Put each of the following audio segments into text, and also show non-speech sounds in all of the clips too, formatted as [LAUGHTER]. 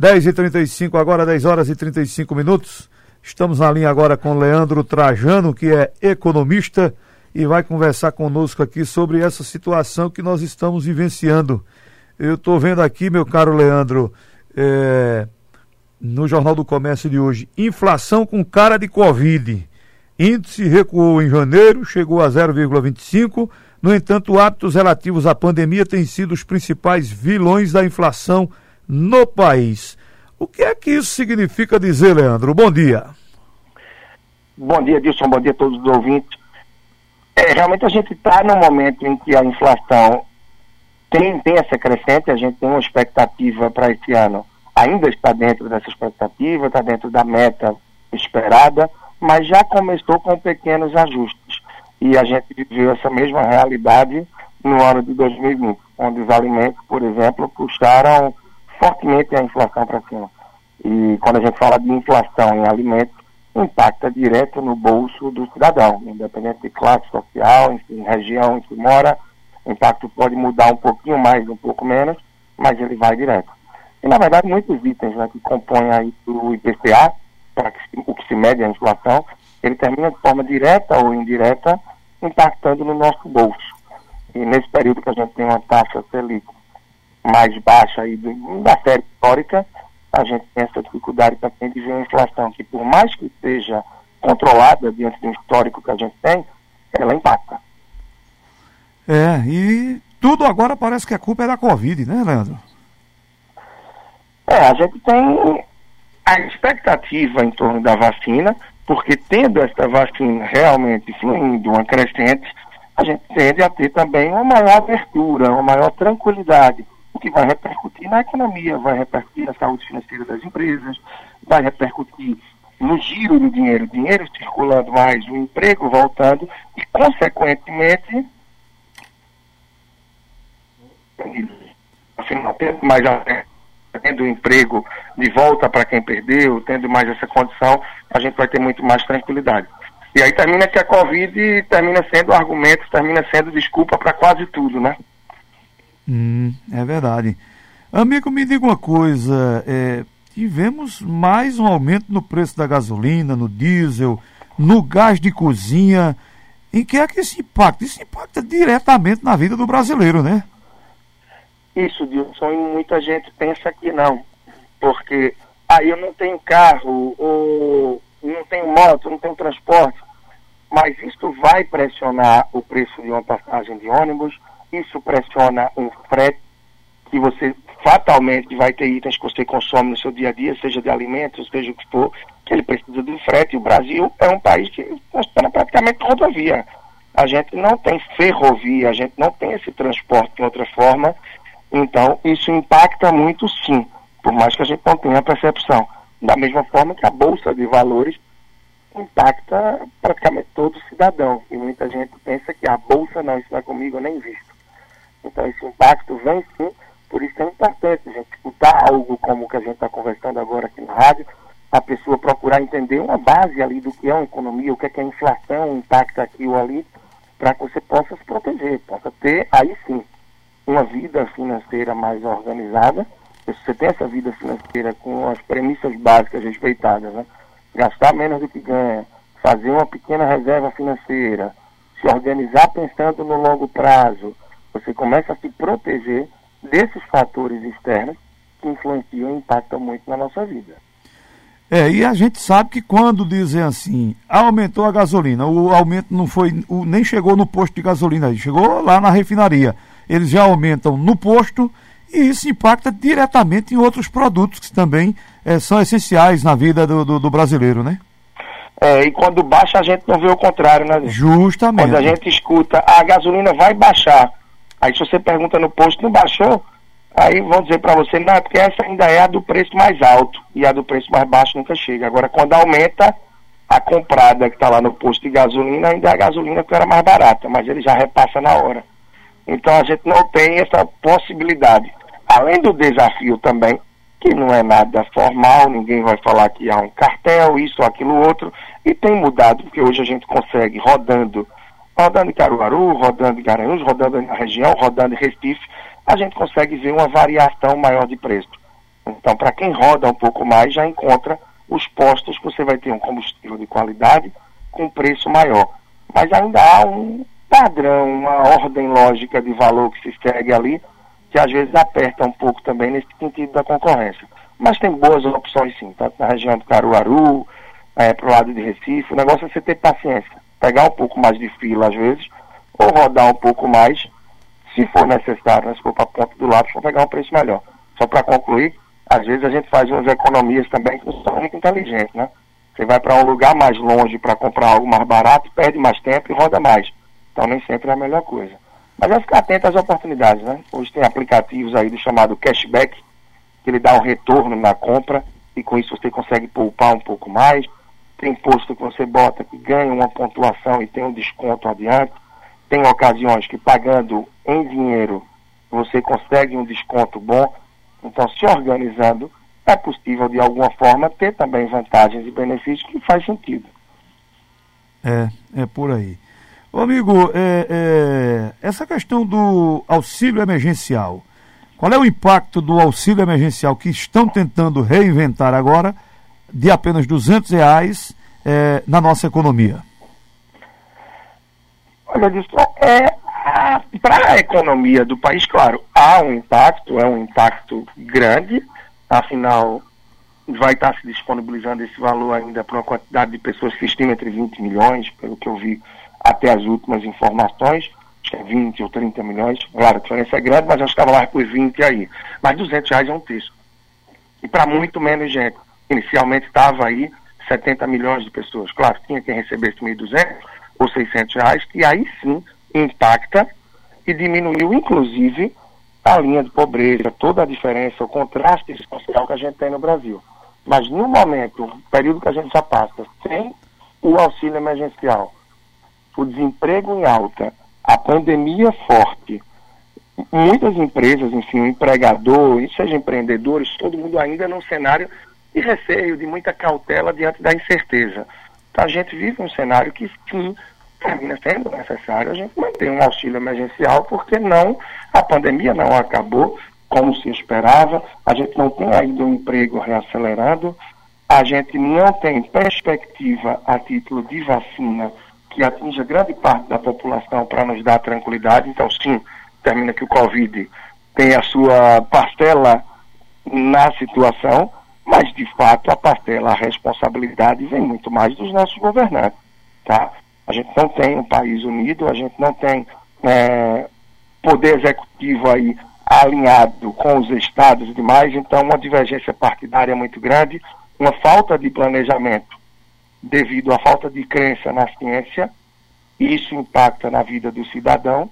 10h35, agora 10 horas e 35 minutos. Estamos na linha agora com Leandro Trajano, que é economista e vai conversar conosco aqui sobre essa situação que nós estamos vivenciando. Eu estou vendo aqui, meu caro Leandro, é, no Jornal do Comércio de hoje, inflação com cara de Covid. Índice recuou em janeiro, chegou a 0,25. No entanto, hábitos relativos à pandemia têm sido os principais vilões da inflação no país. O que é que isso significa dizer, Leandro? Bom dia. Bom dia, Dilson. Bom dia a todos os ouvintes. É, realmente a gente está no momento em que a inflação tem, tem essa crescente, a gente tem uma expectativa para esse ano. Ainda está dentro dessa expectativa, está dentro da meta esperada, mas já começou com pequenos ajustes. E a gente viveu essa mesma realidade no ano de 2020, onde os alimentos, por exemplo, puxaram fortemente a inflação para cima. E quando a gente fala de inflação em alimentos, impacta direto no bolso do cidadão, independente de classe social, enfim, região em que mora, o impacto pode mudar um pouquinho mais, um pouco menos, mas ele vai direto. E, na verdade, muitos itens né, que compõem aí o IPCA, para o que se mede a inflação, ele termina de forma direta ou indireta impactando no nosso bolso. E nesse período que a gente tem uma taxa Selic mais baixa aí do, da série histórica, a gente tem essa dificuldade também de ver uma inflação que, por mais que seja controlada diante do histórico que a gente tem, ela impacta. É, e tudo agora parece que a culpa é da Covid, né, Leandro? É, a gente tem a expectativa em torno da vacina, porque tendo essa vacina realmente fluindo, uma crescente, a gente tende a ter também uma maior abertura, uma maior tranquilidade o que vai repercutir na economia, vai repercutir na saúde financeira das empresas, vai repercutir no giro do dinheiro, dinheiro circulando mais, o emprego voltando e, consequentemente, afinal, tendo mais tendo emprego de volta para quem perdeu, tendo mais essa condição, a gente vai ter muito mais tranquilidade. E aí termina que a Covid termina sendo argumento, termina sendo desculpa para quase tudo, né? Hum, é verdade. Amigo, me diga uma coisa: é, tivemos mais um aumento no preço da gasolina, no diesel, no gás de cozinha. Em que é que isso impacta? Isso impacta diretamente na vida do brasileiro, né? Isso, Dilson, e muita gente pensa que não. Porque, ah, eu não tenho carro, ou não tenho moto, não tenho transporte. Mas isso vai pressionar o preço de uma passagem de ônibus, isso pressiona um frete que você fatalmente vai ter itens que você consome no seu dia a dia, seja de alimentos, seja o que for, que ele precisa do frete. E o Brasil é um país que funciona praticamente rodovia. A gente não tem ferrovia, a gente não tem esse transporte de outra forma. Então, isso impacta muito sim, por mais que a gente não tenha percepção. Da mesma forma que a Bolsa de Valores impacta praticamente todo cidadão. E muita gente pensa que a Bolsa não está comigo, eu nem visto. Então esse impacto vem sim, por isso é importante a gente escutar algo como o que a gente está conversando agora aqui na rádio, a pessoa procurar entender uma base ali do que é uma economia, o que é, que a inflação impacta aqui ou ali, para que você possa se proteger, possa ter aí sim uma vida financeira mais organizada. Se você tem essa vida financeira com as premissas básicas respeitadas, né? gastar menos do que ganha, fazer uma pequena reserva financeira, se organizar pensando no longo prazo, você começa a se proteger desses fatores externos que influenciam e impactam muito na nossa vida. É, e a gente sabe que quando dizem assim, aumentou a gasolina, o aumento não foi, o, nem chegou no posto de gasolina, chegou lá na refinaria. Eles já aumentam no posto e isso impacta diretamente em outros produtos que também é, são essenciais na vida do, do, do brasileiro, né? É, e quando baixa a gente não vê o contrário, né? Justamente. Quando a gente escuta, a gasolina vai baixar, Aí se você pergunta no posto, não baixou? Aí vão dizer para você, não, é porque essa ainda é a do preço mais alto e a do preço mais baixo nunca chega. Agora, quando aumenta, a comprada que está lá no posto de gasolina ainda é a gasolina que era mais barata, mas ele já repassa na hora. Então a gente não tem essa possibilidade. Além do desafio também, que não é nada formal, ninguém vai falar que há um cartel, isso, aquilo, outro, e tem mudado, porque hoje a gente consegue, rodando rodando em Caruaru, rodando em Garanhuns, rodando na região, rodando em Recife, a gente consegue ver uma variação maior de preço. Então, para quem roda um pouco mais, já encontra os postos que você vai ter um combustível de qualidade com preço maior. Mas ainda há um padrão, uma ordem lógica de valor que se segue ali, que às vezes aperta um pouco também nesse sentido da concorrência. Mas tem boas opções sim, tanto na região do Caruaru, é, para o lado de Recife. O negócio é você ter paciência, pegar um pouco mais de fila às vezes, ou rodar um pouco mais, se for necessário, né, se for para a ponta do lápis, para pegar um preço melhor. Só para concluir, às vezes a gente faz umas economias também que não são muito inteligentes, né? Você vai para um lugar mais longe para comprar algo mais barato, perde mais tempo e roda mais. Então nem sempre é a melhor coisa. Mas é ficar atento às oportunidades, né? Hoje tem aplicativos aí do chamado cashback, que ele dá um retorno na compra e com isso você consegue poupar um pouco mais. Tem posto que você bota que ganha uma pontuação e tem um desconto adiante. Tem ocasiões que pagando em dinheiro você consegue um desconto bom. Então, se organizando, é possível de alguma forma ter também vantagens e benefícios que faz sentido. É, é por aí. Ô amigo, é, é, essa questão do auxílio emergencial, qual é o impacto do auxílio emergencial que estão tentando reinventar agora, de apenas 200 reais, é, na nossa economia? Olha, disso é para a economia do país, claro, há um impacto, é um impacto grande, afinal, vai estar se disponibilizando esse valor ainda para uma quantidade de pessoas que estima entre 20 milhões, pelo que eu vi até as últimas informações, acho que é 20 ou 30 milhões, claro, a diferença é grande, mas eu estava lá por 20 aí. Mas 200 reais é um terço. E para muito menos gente. Inicialmente estava aí 70 milhões de pessoas. Claro, tinha quem recebesse 1.200 ou 600 reais, que aí sim impacta e diminuiu, inclusive, a linha de pobreza, toda a diferença, o contraste social que a gente tem no Brasil. Mas no momento, período que a gente já passa, sem o auxílio emergencial, o desemprego em alta, a pandemia forte, muitas empresas, enfim, o empregador, seja empreendedores, todo mundo ainda num cenário de receio, de muita cautela diante da incerteza. A gente vive um cenário que sim termina sendo necessário a gente manter um auxílio emergencial, porque não, a pandemia não acabou como se esperava, a gente não tem ainda um emprego reacelerado, a gente não tem perspectiva a título de vacina que atinja grande parte da população para nos dar tranquilidade. Então, sim, termina que o Covid tem a sua parcela na situação, mas de fato a parcela, a responsabilidade vem muito mais dos nossos governantes. Tá? A gente não tem um país unido, a gente não tem é, poder executivo aí alinhado com os estados e demais, então uma divergência partidária muito grande, uma falta de planejamento devido à falta de crença na ciência, isso impacta na vida do cidadão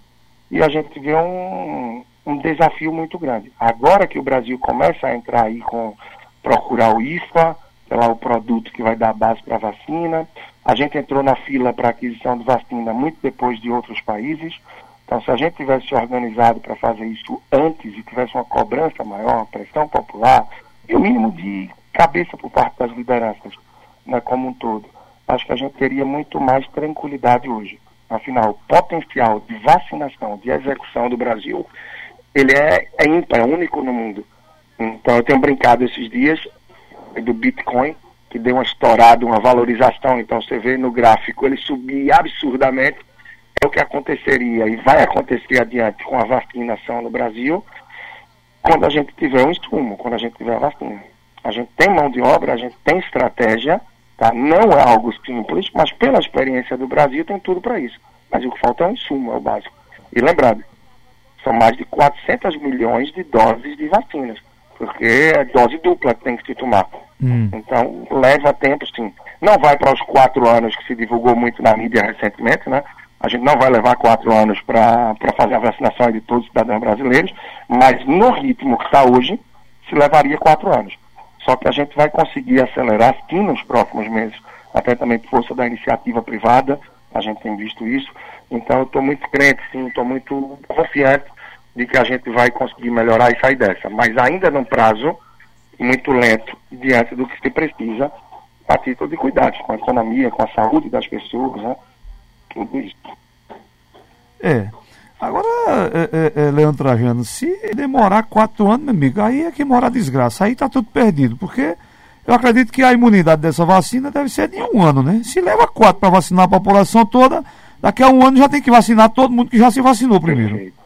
e a gente vê um, um desafio muito grande. Agora que o Brasil começa a entrar aí com procurar o IFA, que é lá o produto que vai dar base para a vacina, a gente entrou na fila para aquisição de vacina muito depois de outros países. Então, se a gente tivesse organizado para fazer isso antes e tivesse uma cobrança maior, uma pressão popular e o mínimo de cabeça por parte das lideranças, né, como um todo, acho que a gente teria muito mais tranquilidade hoje. Afinal, o potencial de vacinação, de execução do Brasil, ele é, é ímpar, é único no mundo. Então, eu tenho brincado esses dias do Bitcoin, que deu uma estourada, uma valorização. Então você vê no gráfico ele subir absurdamente. É o que aconteceria e vai acontecer adiante com a vacinação no Brasil quando a gente tiver um insumo, quando a gente tiver a vacina. A gente tem mão de obra, a gente tem estratégia, tá? não é algo simples, mas pela experiência do Brasil tem tudo para isso. Mas o que falta é um insumo, é o básico. E lembrando, são mais de 400 milhões de doses de vacinas, porque é dose dupla que tem que se tomar. Hum. Então, leva tempo, sim. Não vai para os quatro anos que se divulgou muito na mídia recentemente, né? A gente não vai levar quatro anos para fazer a vacinação de todos os cidadãos brasileiros, mas no ritmo que está hoje, se levaria quatro anos. Só que a gente vai conseguir acelerar sim nos próximos meses, até também por força da iniciativa privada, a gente tem visto isso. Então eu estou muito crente, sim, estou muito confiante de que a gente vai conseguir melhorar e sair dessa. Mas ainda num prazo muito lento diante do que se precisa a título de cuidados com a economia, com a saúde das pessoas, né? tudo isso. É. Agora, é, é, é, Leandro Trajano, se demorar quatro anos, meu amigo, aí é que mora a desgraça, aí tá tudo perdido, porque eu acredito que a imunidade dessa vacina deve ser de um ano, né? Se leva quatro para vacinar a população toda, daqui a um ano já tem que vacinar todo mundo que já se vacinou primeiro. Perfeito.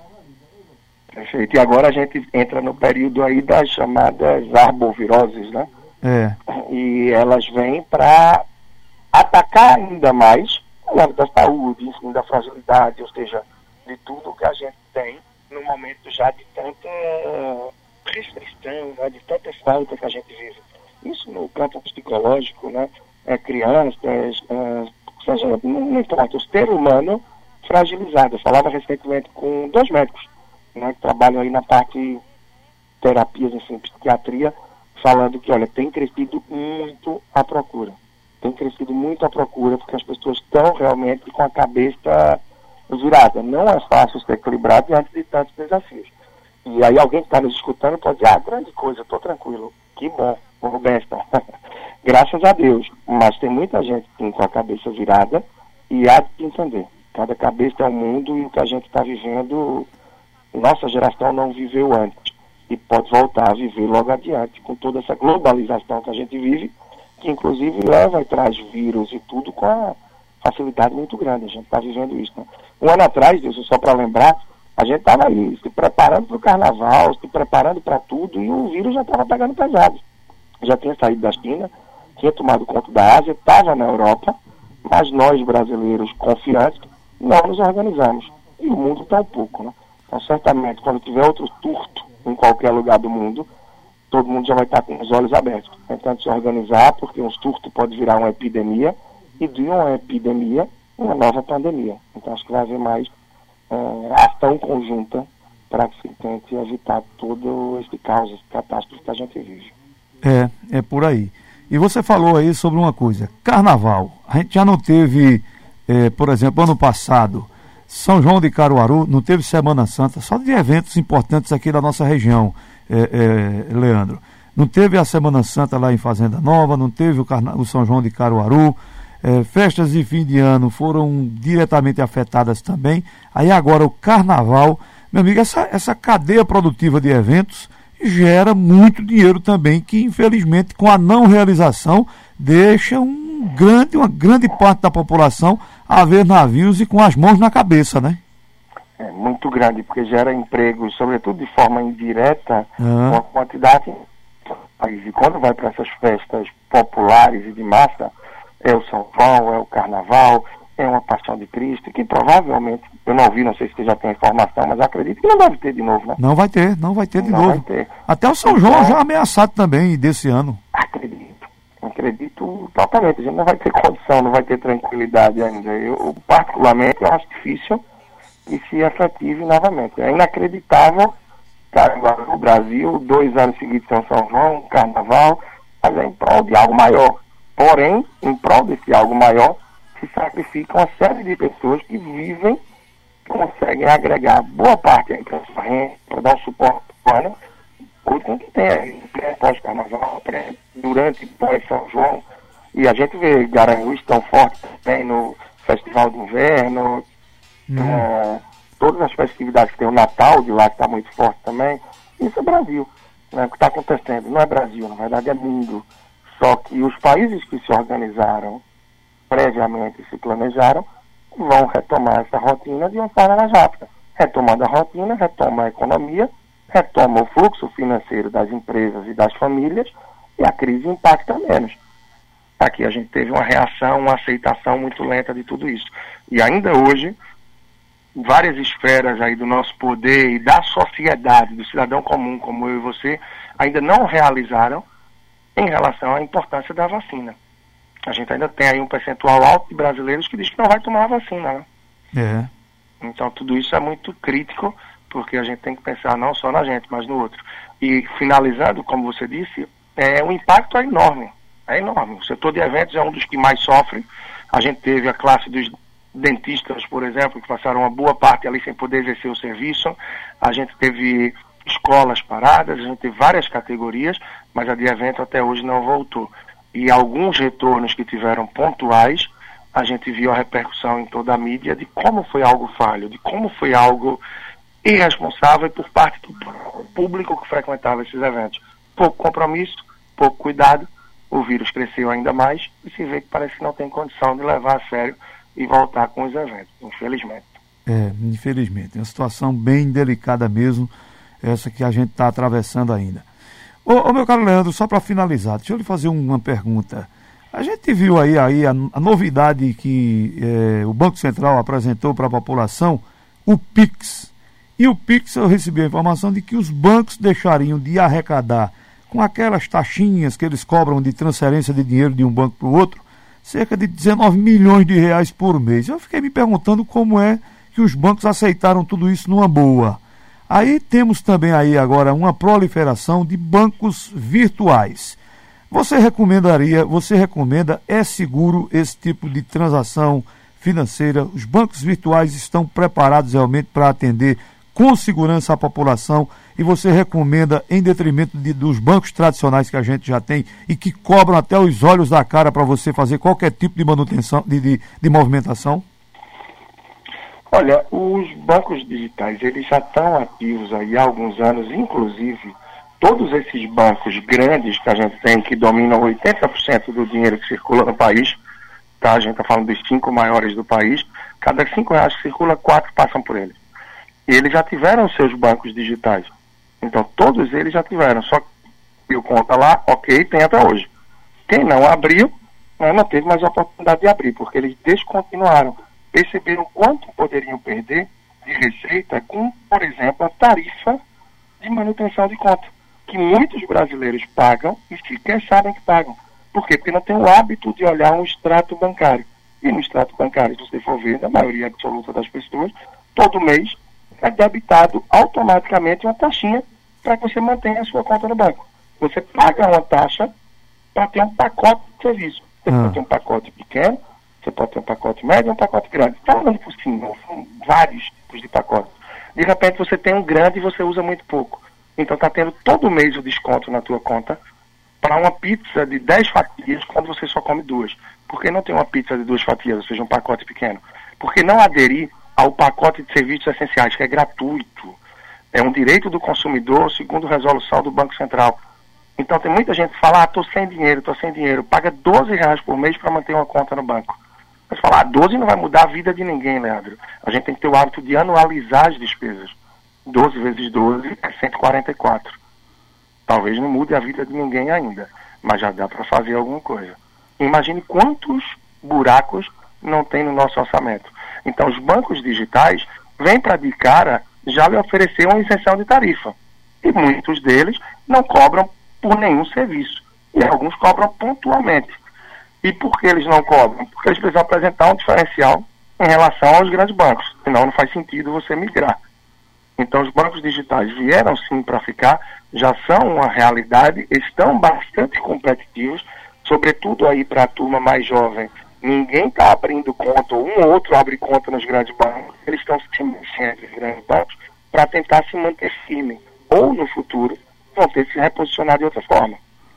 Perfeito. E agora a gente entra no período aí das chamadas arboviroses, né? É. E elas vêm para atacar ainda mais o lado da saúde, enfim, da fragilidade, ou seja, de tudo que a gente tem no momento já de tanta restrição, né, de tanta falta que a gente vive. Isso no campo psicológico, né? É, crianças, é, seja, não, não importa, o ser humano fragilizado. Eu falava recentemente com dois médicos né, que trabalham aí na parte terapias, assim, psiquiatria, falando que, olha, tem crescido muito a procura. Tem crescido muito a procura, porque as pessoas estão realmente com a cabeça virada. Não é fácil ser equilibrado diante de tantos desafios. E aí alguém que está nos escutando pode dizer, ah, grande coisa, estou tranquilo. Que bom, vou besta. [LAUGHS] Graças a Deus. Mas tem muita gente sim, com a cabeça virada e há de entender. Cada cabeça é um mundo e o que a gente está vivendo, nossa geração não viveu antes. E pode voltar a viver logo adiante, com toda essa globalização que a gente vive, que inclusive leva e traz vírus e tudo com a facilidade muito grande. A gente está vivendo isso. Né? Um ano atrás, Deus, só para lembrar, a gente estava aí se preparando para o carnaval, se preparando para tudo, e o vírus já estava pegando pesado. Já tinha saído da China, tinha tomado conta da Ásia, estava na Europa, mas nós brasileiros confiantes não nos organizamos. E o mundo está um pouco, né? Então, certamente, quando tiver outro surto em qualquer lugar do mundo, todo mundo já vai estar com os olhos abertos, tentando se organizar, porque um surto pode virar uma epidemia, e de uma epidemia, uma nova pandemia. Então, acho que vai haver mais é, ação conjunta para que se tente evitar todo esse caos, esse catástrofe que a gente vive. É, é por aí. E você falou aí sobre uma coisa, carnaval. A gente já não teve, é, por exemplo, ano passado, São João de Caruaru, não teve Semana Santa, só de eventos importantes aqui da nossa região, é, é, Leandro. Não teve a Semana Santa lá em Fazenda Nova, não teve o, Carna... o São João de Caruaru, é, festas de fim de ano foram diretamente afetadas também. Aí agora o carnaval, meu amigo, essa, essa cadeia produtiva de eventos gera muito dinheiro também, que infelizmente com a não realização deixa um grande, uma grande parte da população a ver navios e com as mãos na cabeça, né? É muito grande, porque gera empregos, sobretudo de forma indireta, ah. uma quantidade. E quando vai para essas festas populares e de massa, é o São João, é o Carnaval, é uma Paixão de Cristo, que provavelmente, eu não vi, não sei se você já tem informação, mas acredito que não deve ter de novo, né? Não vai ter, não vai ter de não novo. Ter. Até o São João então, já ameaçado também desse ano. Acredito, acredito totalmente. A gente não vai ter condição, não vai ter tranquilidade ainda. Eu, particularmente, acho difícil que se efetive novamente. É inacreditável, cara, o Brasil, dois anos seguidos São João, Carnaval, mas é em prol de algo maior Porém, em prol desse algo maior, se sacrificam uma série de pessoas que vivem, conseguem agregar boa parte para sua renda, para dar um suporte humano, ou tem que ter pós-carnaval, durante pós-São João. E a gente vê Garanhuns tão forte também no Festival de Inverno, hum. é, todas as festividades que tem o Natal de lá, que está muito forte também. Isso é Brasil. Né? O que está acontecendo não é Brasil, na verdade é mundo. Só que os países que se organizaram previamente se planejaram vão retomar essa rotina de uma forma mais rápida. Retomando a rotina, retoma a economia, retoma o fluxo financeiro das empresas e das famílias e a crise impacta menos. Aqui a gente teve uma reação, uma aceitação muito lenta de tudo isso. E ainda hoje, várias esferas aí do nosso poder e da sociedade, do cidadão comum como eu e você, ainda não realizaram em relação à importância da vacina. A gente ainda tem aí um percentual alto de brasileiros que diz que não vai tomar a vacina, né? É. Então tudo isso é muito crítico, porque a gente tem que pensar não só na gente, mas no outro. E finalizando, como você disse, é, o impacto é enorme. É enorme. O setor de eventos é um dos que mais sofre. A gente teve a classe dos dentistas, por exemplo, que passaram uma boa parte ali sem poder exercer o serviço. A gente teve escolas paradas, a gente teve várias categorias, mas a de evento até hoje não voltou. E alguns retornos que tiveram pontuais a gente viu a repercussão em toda a mídia de como foi algo falho, de como foi algo irresponsável por parte do público que frequentava esses eventos. Pouco compromisso, pouco cuidado, o vírus cresceu ainda mais e se vê que parece que não tem condição de levar a sério e voltar com os eventos, infelizmente. É, infelizmente. É uma situação bem delicada mesmo, essa que a gente está atravessando ainda. Ô, ô, meu caro Leandro, só para finalizar, deixa eu lhe fazer uma pergunta. A gente viu aí, aí a, a novidade que é, o Banco Central apresentou para a população, o PIX. E o PIX, eu recebi a informação de que os bancos deixariam de arrecadar com aquelas taxinhas que eles cobram de transferência de dinheiro de um banco para o outro, cerca de 19 milhões de reais por mês. Eu fiquei me perguntando como é que os bancos aceitaram tudo isso numa boa. Aí temos também aí agora uma proliferação de bancos virtuais. Você recomendaria, você recomenda, é seguro esse tipo de transação financeira? Os bancos virtuais estão preparados realmente para atender com segurança a população e você recomenda em detrimento de, dos bancos tradicionais que a gente já tem e que cobram até os olhos da cara para você fazer qualquer tipo de manutenção, de, de, de movimentação? Olha, os bancos digitais, eles já estão ativos aí há alguns anos, inclusive todos esses bancos grandes que a gente tem, que dominam 80% do dinheiro que circula no país, tá? a gente está falando dos cinco maiores do país, cada cinco reais que circula, quatro passam por eles. E eles já tiveram seus bancos digitais. Então, todos eles já tiveram, só que o conta lá, ok, tem até hoje. Quem não abriu, né, não teve mais a oportunidade de abrir, porque eles descontinuaram. Perceberam quanto poderiam perder de receita com, por exemplo, a tarifa de manutenção de conta que muitos brasileiros pagam e sequer sabem que pagam. Por quê? Porque não tem o hábito de olhar um extrato bancário. E no extrato bancário, se você for ver, na maioria absoluta das pessoas, todo mês é debitado automaticamente uma taxinha para que você mantenha a sua conta no banco. Você paga uma taxa para ter um pacote de serviço. Você pode ter um pacote pequeno, você pode ter um pacote médio e um pacote grande. Falando por cima, são vários tipos de pacotes. De repente você tem um grande e você usa muito pouco. Então está tendo todo mês o desconto na tua conta para uma pizza de 10 fatias quando você só come duas. Por que não tem uma pizza de duas fatias, ou seja, um pacote pequeno? Por que não aderir ao pacote de serviços essenciais, que é gratuito? É um direito do consumidor, segundo resolução do Banco Central. Então tem muita gente que fala, ah, estou sem dinheiro, estou sem dinheiro. Paga 12 reais por mês para manter uma conta no banco. Mas falar, ah, 12 não vai mudar a vida de ninguém, Leandro. A gente tem que ter o hábito de anualizar as despesas. 12 vezes 12 é 144. Talvez não mude a vida de ninguém ainda, mas já dá para fazer alguma coisa. Imagine quantos buracos não tem no nosso orçamento. Então, os bancos digitais vêm para de cara já lhe oferecer uma isenção de tarifa. E muitos deles não cobram por nenhum serviço. E alguns cobram pontualmente. E por que eles não cobram? Porque eles precisam apresentar um diferencial em relação aos grandes bancos. Senão não faz sentido você migrar. Então, os bancos digitais vieram sim para ficar, já são uma realidade, estão bastante competitivos, sobretudo aí para a turma mais jovem. Ninguém está abrindo conta, ou um ou outro abre conta nos grandes bancos, eles estão se mexendo nos grandes bancos para tentar se manter firme. Ou no futuro vão ter que se reposicionar de outra forma.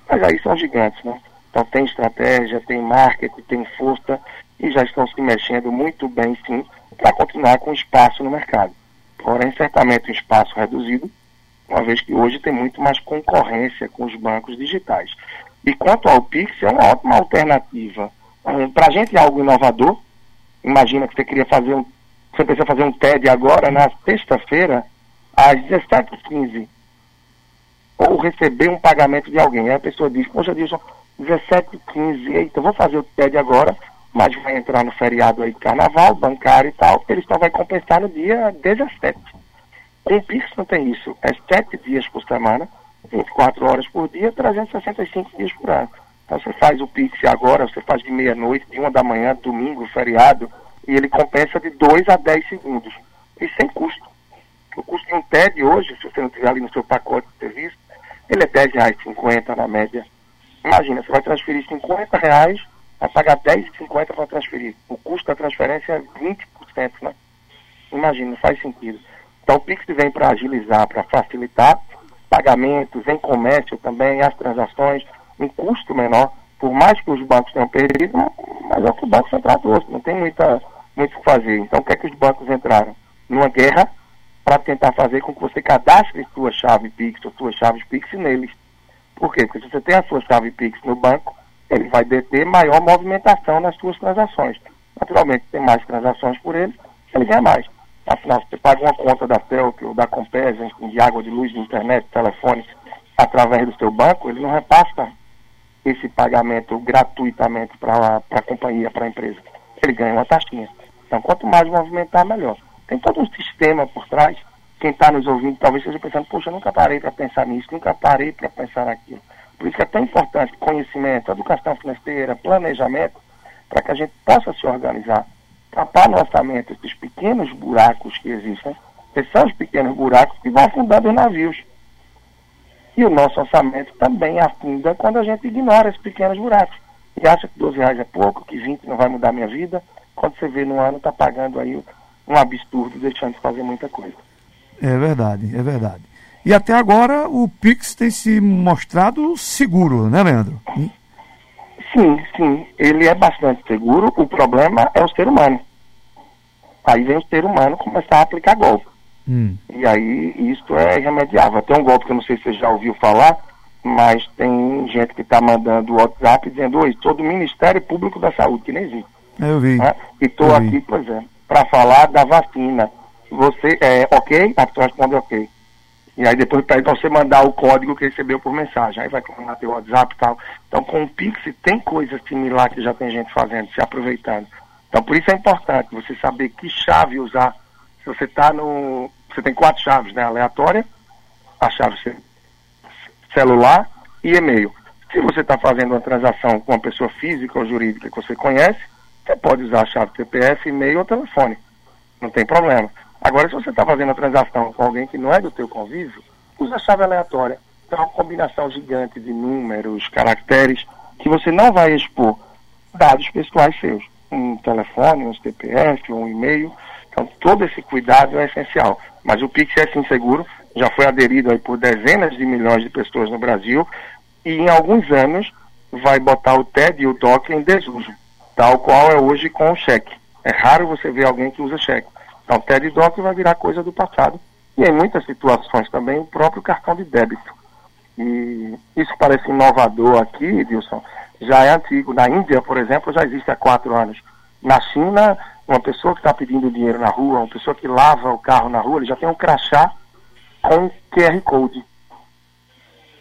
Mas aí são gigantes, né? Então tem estratégia, tem marketing, tem força e já estão se mexendo muito bem, sim, para continuar com espaço no mercado porém certamente um espaço reduzido, uma vez que hoje tem muito mais concorrência com os bancos digitais. E quanto ao Pix, é uma ótima alternativa. Para a gente é algo inovador. Imagina que você queria fazer um. Você precisa fazer um TED agora, na sexta-feira, às 17h15. Ou receber um pagamento de alguém. Aí a pessoa diz, poxa, Dilson, 17h15, eita, vou fazer o TED agora, mas vai entrar no feriado aí carnaval, bancário e tal, ele só vai compensar no dia 17. Com o Pix não tem isso. É 7 dias por semana, 24 horas por dia, 365 dias por ano. Então você faz o Pix agora, você faz de meia-noite, de uma da manhã, domingo, feriado, e ele compensa de 2 a 10 segundos. E sem custo. O custo de um TED hoje, se você não tiver ali no seu pacote de serviço, ele é R$10,50 na média. Imagina, você vai transferir 50 reais vai pagar 10,50 para transferir. O custo da transferência é 20%, né? Imagina, faz sentido. Então o Pix vem para agilizar, para facilitar pagamentos em comércio também, as transações, um custo menor, por mais que os bancos tenham perdido, mas é o que o Banco Central trouxe, não tem muita, muito o que fazer. Então, o que é que os bancos entraram? Numa guerra para tentar fazer com que você cadastre sua chave Pix ou suas chaves Pix neles. Por quê? Porque se você tem a sua chave Pix no banco, ele vai deter maior movimentação nas suas transações. Naturalmente, tem mais transações por ele, ele ganha mais. Afinal, você paga uma conta da Telco ou da Compesa, de água, de luz, de internet, de telefone, através do seu banco, ele não repassa esse pagamento gratuitamente para a companhia, para a empresa. Ele ganha uma taxinha. Então, quanto mais movimentar, melhor. Tem todo um sistema por trás. Quem está nos ouvindo talvez esteja pensando, poxa, eu nunca parei para pensar nisso, nunca parei para pensar naquilo. Por isso é tão importante conhecimento, educação financeira, planejamento, para que a gente possa se organizar, tapar no orçamento esses pequenos buracos que existem, esses são os pequenos buracos que vão afundando os navios. E o nosso orçamento também afunda quando a gente ignora esses pequenos buracos. E acha que 12 reais é pouco, que 20 não vai mudar a minha vida. Quando você vê no ano, está pagando aí um absurdo, deixando de fazer muita coisa. É verdade, é verdade. E até agora o Pix tem se mostrado seguro, né, Leandro? Sim, sim. Ele é bastante seguro. O problema é o ser humano. Aí vem o ser humano começar a aplicar golpe. Hum. E aí isso é irremediável. Tem um golpe que eu não sei se você já ouviu falar, mas tem gente que está mandando WhatsApp dizendo, oi, sou do Ministério Público da Saúde, que nem existe. Eu vi. Né? E estou aqui, por exemplo, para falar da vacina. Você é ok? A pessoa responde ok. E aí depois pede para você mandar o código que recebeu por mensagem. Aí vai mandar teu WhatsApp e tal. Então com o Pix tem coisa similar que já tem gente fazendo, se aproveitando. Então por isso é importante você saber que chave usar se você está no. Você tem quatro chaves, né? Aleatória, a chave celular e e-mail. Se você está fazendo uma transação com uma pessoa física ou jurídica que você conhece, você pode usar a chave CPF, e-mail ou telefone. Não tem problema. Agora, se você está fazendo a transação com alguém que não é do teu convívio, usa a chave aleatória. Então, é uma combinação gigante de números, caracteres, que você não vai expor dados pessoais seus. Um telefone, um CPF, um e-mail. Então, todo esse cuidado é essencial. Mas o Pix é sim seguro, já foi aderido aí por dezenas de milhões de pessoas no Brasil e em alguns anos vai botar o TED e o DOC em desuso, tal qual é hoje com o cheque. É raro você ver alguém que usa cheque. Então, TED e DOC vai virar coisa do passado e em muitas situações também o próprio cartão de débito. E isso parece inovador aqui, Wilson, já é antigo. Na Índia, por exemplo, já existe há quatro anos. Na China, uma pessoa que está pedindo dinheiro na rua, uma pessoa que lava o carro na rua, ele já tem um crachá com QR Code.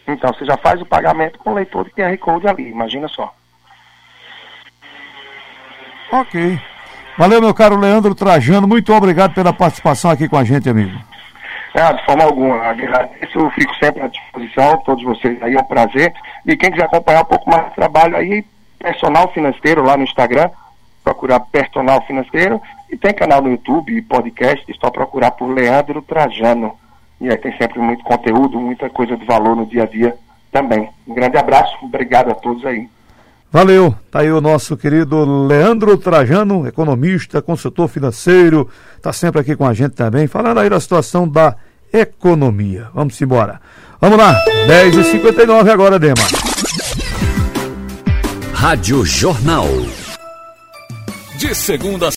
Então você já faz o pagamento com leitor de QR Code ali, imagina só. Ok. Valeu, meu caro Leandro Trajano, muito obrigado pela participação aqui com a gente, amigo. É, de forma alguma, agradeço, eu fico sempre à disposição, todos vocês aí, é um prazer. E quem quiser acompanhar um pouco mais do trabalho aí, personal financeiro lá no Instagram, procurar personal financeiro e tem canal no YouTube, podcast, só procurar por Leandro Trajano. E aí tem sempre muito conteúdo, muita coisa de valor no dia a dia também. Um grande abraço, obrigado a todos aí. Valeu, tá aí o nosso querido Leandro Trajano, economista, consultor financeiro, tá sempre aqui com a gente também, falando aí da situação da economia. Vamos embora. Vamos lá, 10h59 agora, Dema. Rádio Jornal. De segunda a